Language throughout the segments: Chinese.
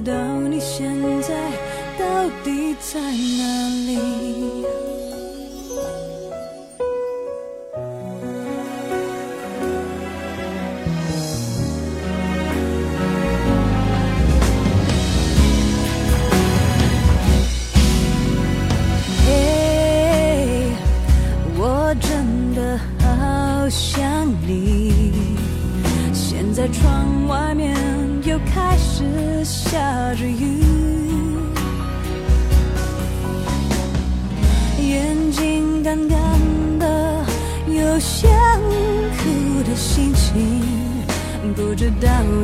到你现在到底在哪里。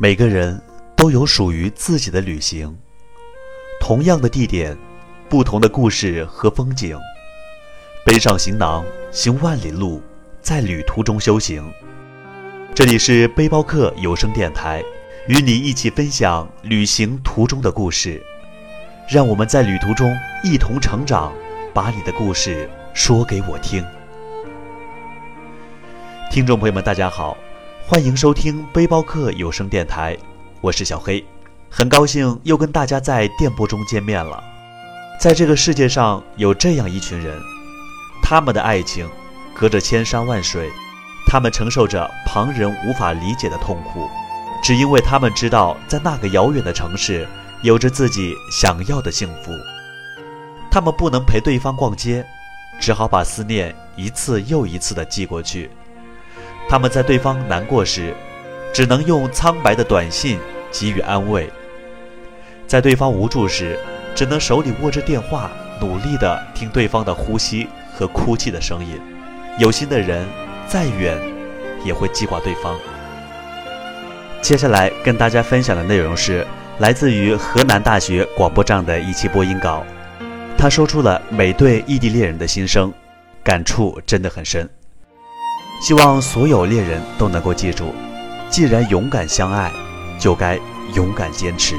每个人都有属于自己的旅行，同样的地点，不同的故事和风景。背上行囊，行万里路，在旅途中修行。这里是背包客有声电台，与你一起分享旅行途中的故事。让我们在旅途中一同成长，把你的故事说给我听。听众朋友们，大家好。欢迎收听背包客有声电台，我是小黑，很高兴又跟大家在电波中见面了。在这个世界上有这样一群人，他们的爱情隔着千山万水，他们承受着旁人无法理解的痛苦，只因为他们知道，在那个遥远的城市，有着自己想要的幸福。他们不能陪对方逛街，只好把思念一次又一次地寄过去。他们在对方难过时，只能用苍白的短信给予安慰。在对方无助时，只能手里握着电话，努力地听对方的呼吸和哭泣的声音。有心的人，再远也会记挂对方。接下来跟大家分享的内容是来自于河南大学广播站的一期播音稿，他说出了每对异地恋人的心声，感触真的很深。希望所有恋人都能够记住，既然勇敢相爱，就该勇敢坚持。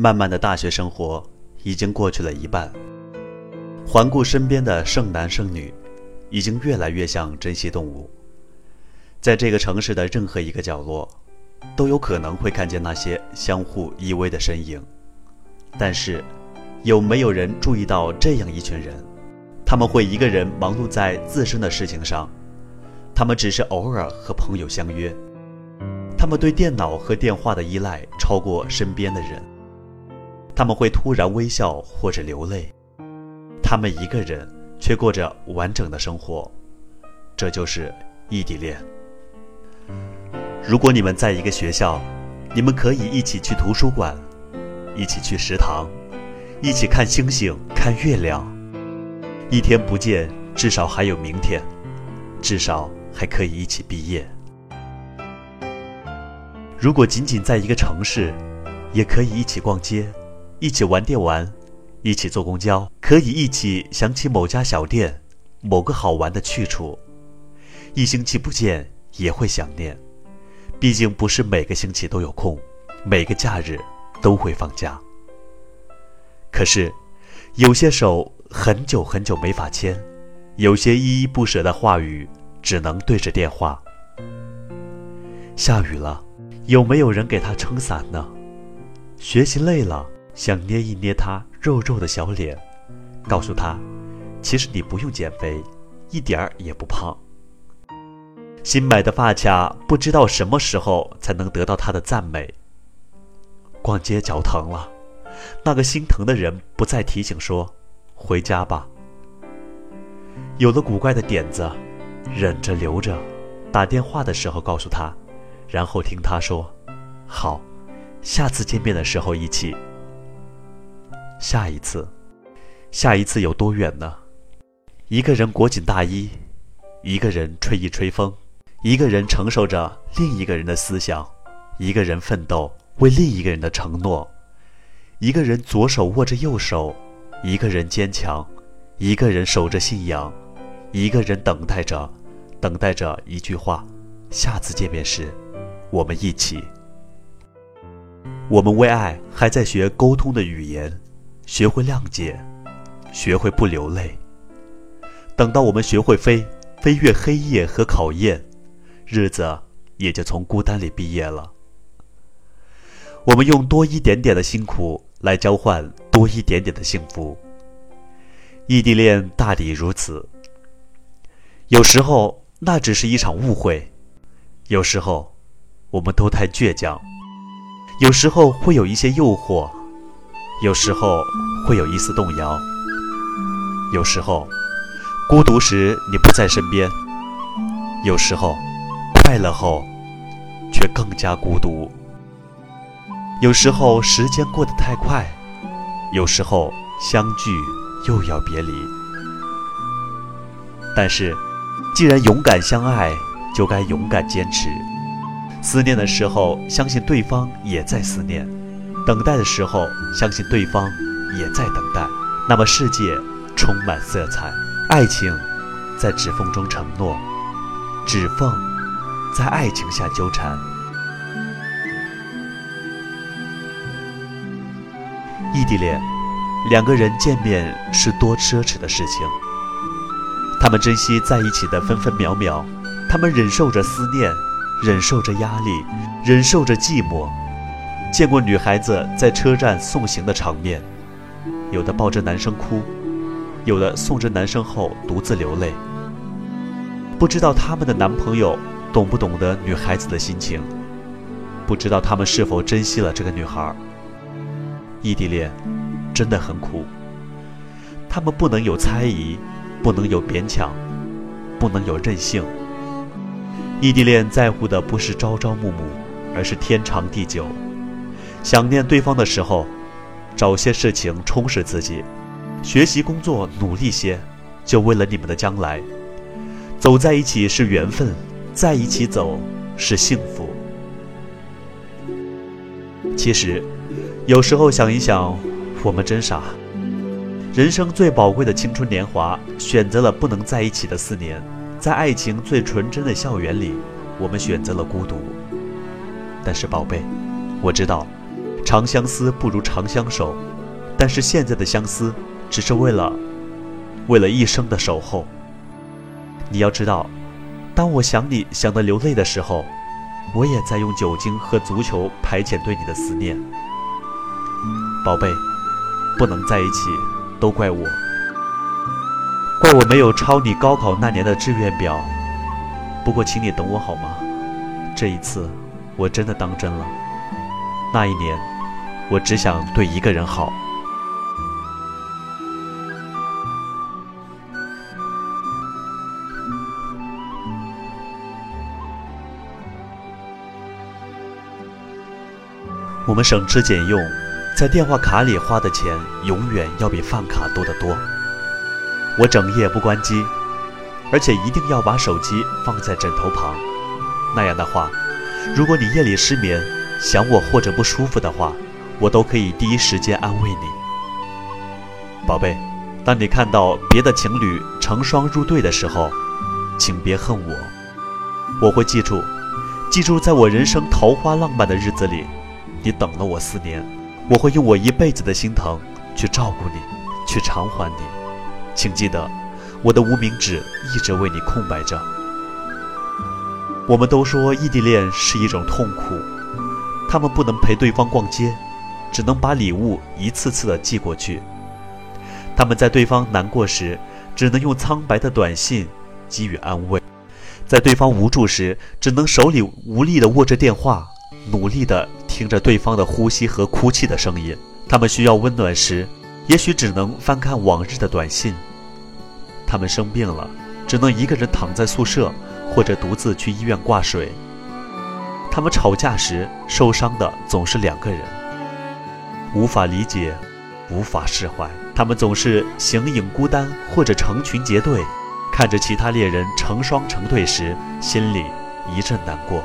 漫漫的大学生活已经过去了一半，环顾身边的剩男剩女，已经越来越像珍稀动物。在这个城市的任何一个角落，都有可能会看见那些相互依偎的身影。但是，有没有人注意到这样一群人？他们会一个人忙碌在自身的事情上，他们只是偶尔和朋友相约，他们对电脑和电话的依赖超过身边的人。他们会突然微笑或者流泪，他们一个人却过着完整的生活，这就是异地恋。如果你们在一个学校，你们可以一起去图书馆，一起去食堂，一起看星星、看月亮。一天不见，至少还有明天，至少还可以一起毕业。如果仅仅在一个城市，也可以一起逛街。一起玩电玩，一起坐公交，可以一起想起某家小店，某个好玩的去处。一星期不见也会想念，毕竟不是每个星期都有空，每个假日都会放假。可是，有些手很久很久没法牵，有些依依不舍的话语只能对着电话。下雨了，有没有人给他撑伞呢？学习累了。想捏一捏他肉肉的小脸，告诉他，其实你不用减肥，一点儿也不胖。新买的发卡不知道什么时候才能得到他的赞美。逛街脚疼了，那个心疼的人不再提醒说，回家吧。有了古怪的点子，忍着留着，打电话的时候告诉他，然后听他说，好，下次见面的时候一起。下一次，下一次有多远呢？一个人裹紧大衣，一个人吹一吹风，一个人承受着另一个人的思想，一个人奋斗为另一个人的承诺，一个人左手握着右手，一个人坚强，一个人守着信仰，一个人等待着，等待着一句话：下次见面时，我们一起。我们为爱还在学沟通的语言。学会谅解，学会不流泪。等到我们学会飞，飞越黑夜和考验，日子也就从孤单里毕业了。我们用多一点点的辛苦来交换多一点点的幸福。异地恋大抵如此。有时候那只是一场误会，有时候我们都太倔强，有时候会有一些诱惑。有时候会有一丝动摇，有时候孤独时你不在身边，有时候快乐后却更加孤独。有时候时间过得太快，有时候相聚又要别离。但是，既然勇敢相爱，就该勇敢坚持。思念的时候，相信对方也在思念。等待的时候，相信对方也在等待，那么世界充满色彩，爱情在指缝中承诺，指缝在爱情下纠缠。异地恋，两个人见面是多奢侈的事情。他们珍惜在一起的分分秒秒，他们忍受着思念，忍受着压力，忍受着寂寞。见过女孩子在车站送行的场面，有的抱着男生哭，有的送着男生后独自流泪。不知道他们的男朋友懂不懂得女孩子的心情，不知道他们是否珍惜了这个女孩。异地恋真的很苦，他们不能有猜疑，不能有勉强，不能有任性。异地恋在乎的不是朝朝暮暮，而是天长地久。想念对方的时候，找些事情充实自己，学习工作努力些，就为了你们的将来。走在一起是缘分，在一起走是幸福。其实。有时候想一想，我们真傻。人生最宝贵的青春年华，选择了不能在一起的四年，在爱情最纯真的校园里，我们选择了孤独。但是宝贝，我知道，长相思不如长相守。但是现在的相思，只是为了，为了一生的守候。你要知道，当我想你想得流泪的时候，我也在用酒精和足球排遣对你的思念。宝贝，不能在一起，都怪我，怪我没有抄你高考那年的志愿表。不过，请你等我好吗？这一次，我真的当真了。那一年，我只想对一个人好。我们省吃俭用。在电话卡里花的钱永远要比饭卡多得多。我整夜不关机，而且一定要把手机放在枕头旁。那样的话，如果你夜里失眠，想我或者不舒服的话，我都可以第一时间安慰你。宝贝，当你看到别的情侣成双入对的时候，请别恨我，我会记住，记住在我人生桃花浪漫的日子里，你等了我四年。我会用我一辈子的心疼去照顾你，去偿还你。请记得，我的无名指一直为你空白着。我们都说异地恋是一种痛苦，他们不能陪对方逛街，只能把礼物一次次的寄过去。他们在对方难过时，只能用苍白的短信给予安慰；在对方无助时，只能手里无力的握着电话，努力的。听着对方的呼吸和哭泣的声音，他们需要温暖时，也许只能翻看往日的短信。他们生病了，只能一个人躺在宿舍，或者独自去医院挂水。他们吵架时，受伤的总是两个人，无法理解，无法释怀。他们总是形影孤单，或者成群结队，看着其他猎人成双成对时，心里一阵难过。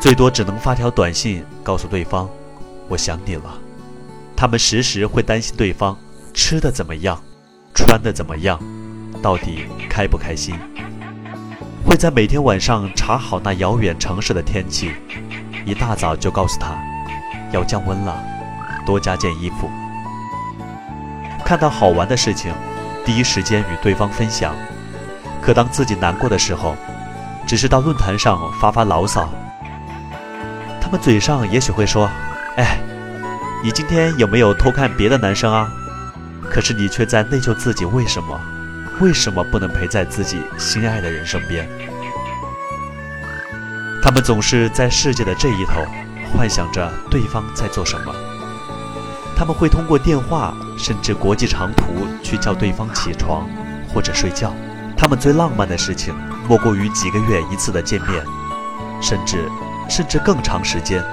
最多只能发条短信告诉对方：“我想你了。”他们时时会担心对方吃的怎么样，穿的怎么样，到底开不开心。会在每天晚上查好那遥远城市的天气，一大早就告诉他要降温了，多加件衣服。看到好玩的事情，第一时间与对方分享。可当自己难过的时候，只是到论坛上发发牢骚。他们嘴上也许会说：“哎，你今天有没有偷看别的男生啊？”可是你却在内疚自己为什么，为什么不能陪在自己心爱的人身边？他们总是在世界的这一头，幻想着对方在做什么。他们会通过电话，甚至国际长途去叫对方起床或者睡觉。他们最浪漫的事情，莫过于几个月一次的见面，甚至。甚至更长时间，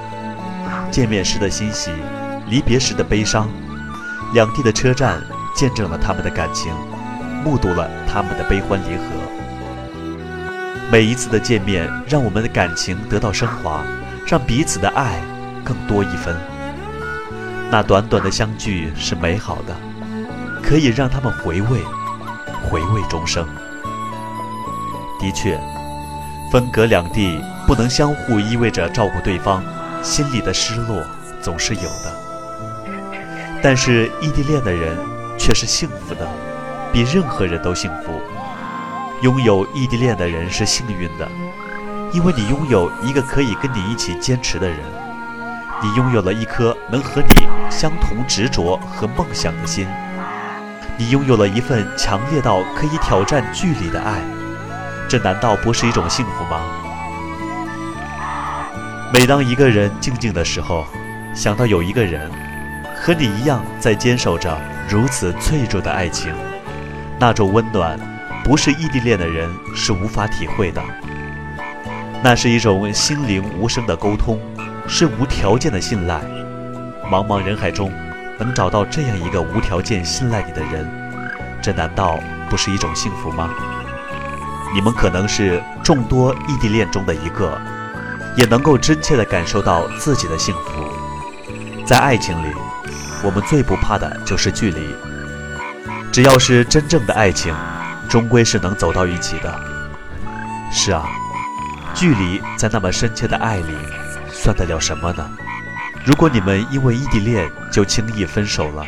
见面时的欣喜，离别时的悲伤，两地的车站见证了他们的感情，目睹了他们的悲欢离合。每一次的见面，让我们的感情得到升华，让彼此的爱更多一分。那短短的相聚是美好的，可以让他们回味，回味终生。的确，分隔两地不能相互依偎着照顾对方，心里的失落总是有的。但是异地恋的人却是幸福的，比任何人都幸福。拥有异地恋的人是幸运的，因为你拥有一个可以跟你一起坚持的人，你拥有了一颗能和你相同执着和梦想的心，你拥有了一份强烈到可以挑战距离的爱，这难道不是一种幸福吗？每当一个人静静的时候，想到有一个人和你一样在坚守着如此脆弱的爱情，那种温暖。不是异地恋的人是无法体会的，那是一种心灵无声的沟通，是无条件的信赖。茫茫人海中，能找到这样一个无条件信赖你的人，这难道不是一种幸福吗？你们可能是众多异地恋中的一个，也能够真切地感受到自己的幸福。在爱情里，我们最不怕的就是距离，只要是真正的爱情。终归是能走到一起的。是啊，距离在那么深切的爱里，算得了什么呢？如果你们因为异地恋就轻易分手了，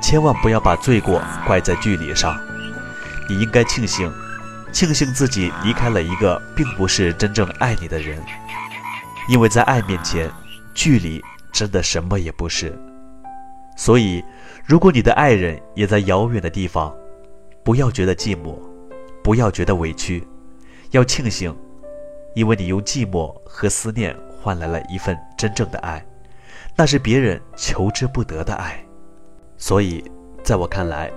千万不要把罪过怪在距离上。你应该庆幸，庆幸自己离开了一个并不是真正爱你的人，因为在爱面前，距离真的什么也不是。所以，如果你的爱人也在遥远的地方，不要觉得寂寞，不要觉得委屈，要庆幸，因为你用寂寞和思念换来了一份真正的爱，那是别人求之不得的爱。所以，在我看来，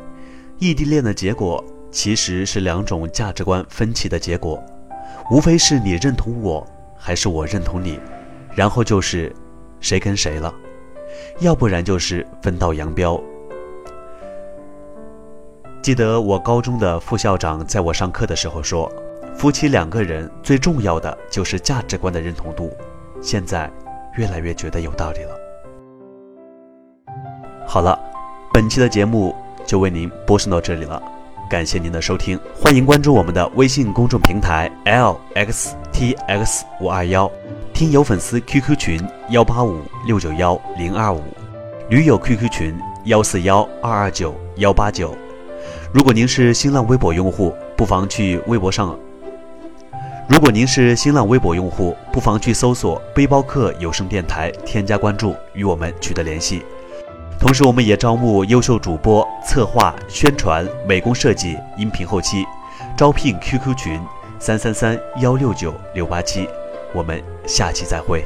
异地恋的结果其实是两种价值观分歧的结果，无非是你认同我，还是我认同你，然后就是谁跟谁了，要不然就是分道扬镳。记得我高中的副校长在我上课的时候说：“夫妻两个人最重要的就是价值观的认同度。”现在越来越觉得有道理了。好了，本期的节目就为您播送到这里了，感谢您的收听，欢迎关注我们的微信公众平台 lxtx 五二幺，听友粉丝 QQ 群幺八五六九幺零二五，驴友 QQ 群幺四幺二二九幺八九。如果您是新浪微博用户，不妨去微博上。如果您是新浪微博用户，不妨去搜索“背包客有声电台”，添加关注，与我们取得联系。同时，我们也招募优秀主播、策划、宣传、美工设计、音频后期，招聘 QQ 群：三三三幺六九六八七。我们下期再会。